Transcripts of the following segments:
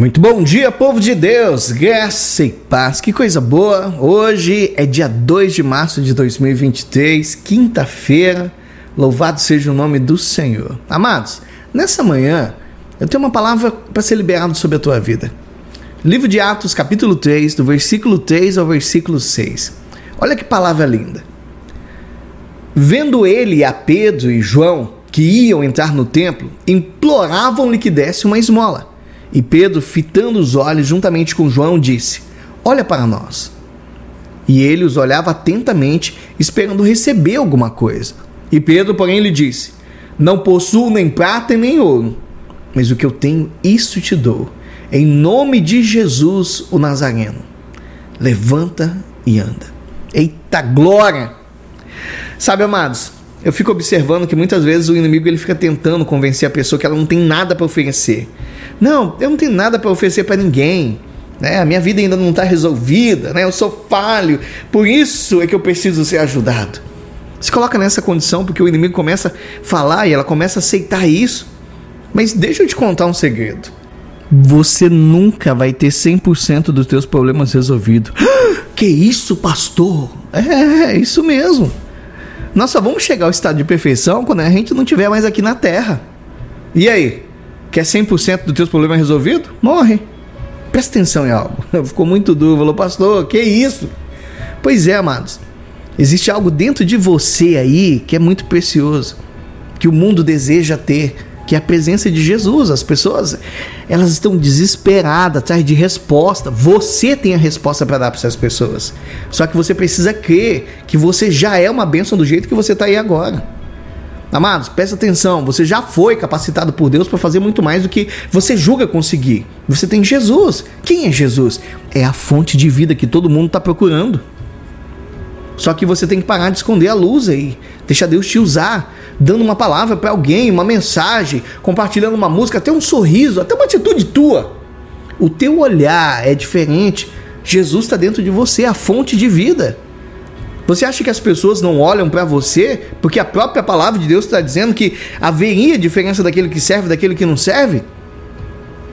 Muito bom dia, povo de Deus, graça e paz, que coisa boa. Hoje é dia 2 de março de 2023, quinta-feira. Louvado seja o nome do Senhor. Amados, nessa manhã eu tenho uma palavra para ser liberado sobre a tua vida. Livro de Atos, capítulo 3, do versículo 3 ao versículo 6. Olha que palavra linda. Vendo ele a Pedro e João, que iam entrar no templo, imploravam-lhe que desse uma esmola. E Pedro, fitando os olhos juntamente com João, disse: Olha para nós. E ele os olhava atentamente, esperando receber alguma coisa. E Pedro, porém, lhe disse: Não possuo nem prata nem ouro, mas o que eu tenho, isso te dou. Em nome de Jesus, o Nazareno, levanta e anda. Eita glória! Sabe, amados, eu fico observando que muitas vezes o inimigo ele fica tentando convencer a pessoa que ela não tem nada para oferecer. Não, eu não tenho nada para oferecer para ninguém. Né? A minha vida ainda não está resolvida, né? eu sou falho, por isso é que eu preciso ser ajudado. Se coloca nessa condição porque o inimigo começa a falar e ela começa a aceitar isso. Mas deixa eu te contar um segredo. Você nunca vai ter 100% dos teus problemas resolvidos. Que isso, pastor? É, é isso mesmo. Nós só vamos chegar ao estado de perfeição quando a gente não estiver mais aqui na terra. E aí? Quer 100% dos teus problemas resolvidos? Morre. Presta atenção em algo. Ficou muito duro. Falou, pastor, que isso? Pois é, amados. Existe algo dentro de você aí que é muito precioso, que o mundo deseja ter, que é a presença de Jesus. As pessoas, elas estão desesperadas atrás de resposta. Você tem a resposta para dar para essas pessoas. Só que você precisa crer que você já é uma bênção do jeito que você está aí agora. Amados, presta atenção, você já foi capacitado por Deus para fazer muito mais do que você julga conseguir. Você tem Jesus. Quem é Jesus? É a fonte de vida que todo mundo está procurando. Só que você tem que parar de esconder a luz aí. Deixa Deus te usar, dando uma palavra para alguém, uma mensagem, compartilhando uma música, até um sorriso, até uma atitude tua. O teu olhar é diferente. Jesus está dentro de você, a fonte de vida. Você acha que as pessoas não olham para você porque a própria palavra de Deus está dizendo que haveria diferença daquele que serve daquele que não serve?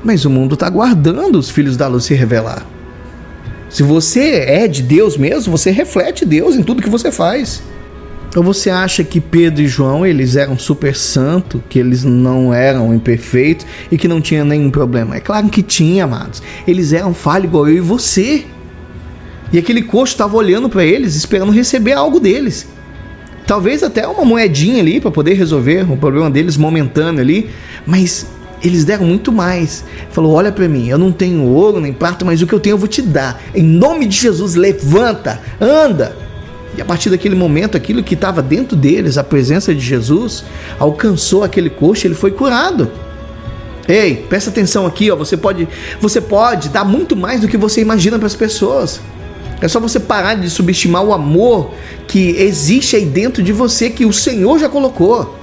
Mas o mundo está aguardando os filhos da luz se revelar. Se você é de Deus mesmo, você reflete Deus em tudo que você faz. Ou você acha que Pedro e João eles eram super santos, que eles não eram imperfeitos e que não tinha nenhum problema? É claro que tinha, amados. Eles eram falhos igual eu e você. E aquele coxo estava olhando para eles, esperando receber algo deles. Talvez até uma moedinha ali para poder resolver o problema deles momentâneo ali, mas eles deram muito mais. Falou: Olha para mim, eu não tenho ouro nem prata, mas o que eu tenho eu vou te dar. Em nome de Jesus, levanta, anda. E a partir daquele momento, aquilo que estava dentro deles, a presença de Jesus, alcançou aquele coxo, ele foi curado. Ei, presta atenção aqui, ó, você pode, você pode dar muito mais do que você imagina para as pessoas. É só você parar de subestimar o amor que existe aí dentro de você, que o Senhor já colocou.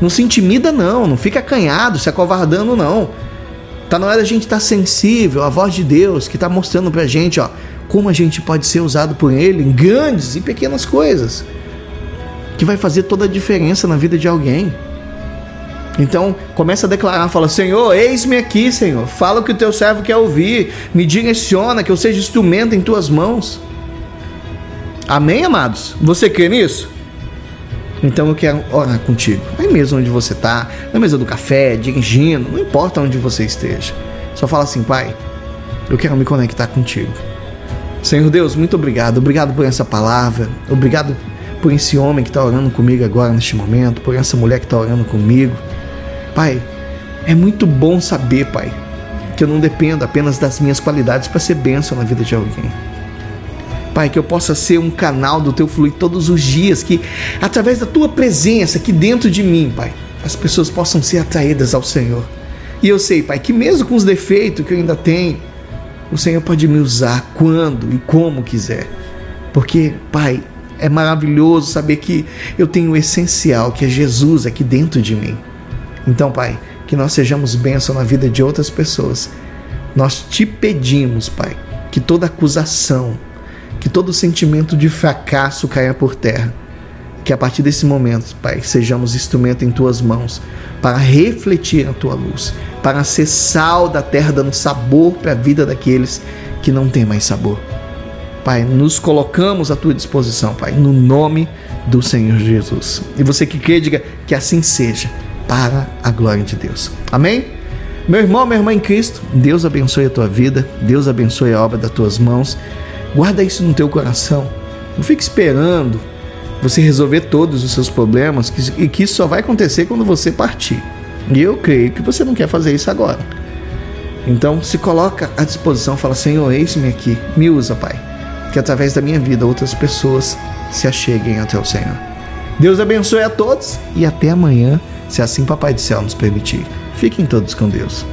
Não se intimida, não. Não fica acanhado, se acovardando, não. Tá na hora da gente estar tá sensível à voz de Deus, que está mostrando pra gente, ó, como a gente pode ser usado por Ele em grandes e pequenas coisas. Que vai fazer toda a diferença na vida de alguém. Então, começa a declarar, fala: Senhor, eis-me aqui, Senhor. Fala o que o teu servo quer ouvir. Me direciona, que eu seja instrumento em tuas mãos. Amém, amados? Você crê nisso? Então eu quero orar contigo. Aí mesmo onde você está, na mesa do café, dirigindo, não importa onde você esteja. Só fala assim, Pai, eu quero me conectar contigo. Senhor Deus, muito obrigado. Obrigado por essa palavra. Obrigado por esse homem que está orando comigo agora neste momento, por essa mulher que está orando comigo. Pai, é muito bom saber, Pai, que eu não dependo apenas das minhas qualidades para ser bênção na vida de alguém. Pai, que eu possa ser um canal do teu fluir todos os dias, que através da tua presença aqui dentro de mim, Pai, as pessoas possam ser atraídas ao Senhor. E eu sei, Pai, que mesmo com os defeitos que eu ainda tenho, o Senhor pode me usar quando e como quiser. Porque, Pai, é maravilhoso saber que eu tenho o essencial, que é Jesus aqui dentro de mim. Então, Pai, que nós sejamos bênção na vida de outras pessoas. Nós te pedimos, Pai, que toda acusação, que todo sentimento de fracasso caia por terra Que a partir desse momento, Pai, sejamos instrumento em tuas mãos para refletir a tua luz, para ser sal da terra, dando sabor para a vida daqueles que não têm mais sabor. Pai, nos colocamos à tua disposição, Pai, no nome do Senhor Jesus. E você que crê, diga que assim seja, para a glória de Deus. Amém? Meu irmão, minha irmã em Cristo, Deus abençoe a tua vida, Deus abençoe a obra das tuas mãos. Guarda isso no teu coração. Não fique esperando você resolver todos os seus problemas e que isso só vai acontecer quando você partir. E eu creio que você não quer fazer isso agora. Então se coloca à disposição, fala: Senhor, eis-me aqui, me usa, Pai, que através da minha vida outras pessoas se acheguem até o Senhor. Deus abençoe a todos e até amanhã, se assim Papai do Céu nos permitir. Fiquem todos com Deus.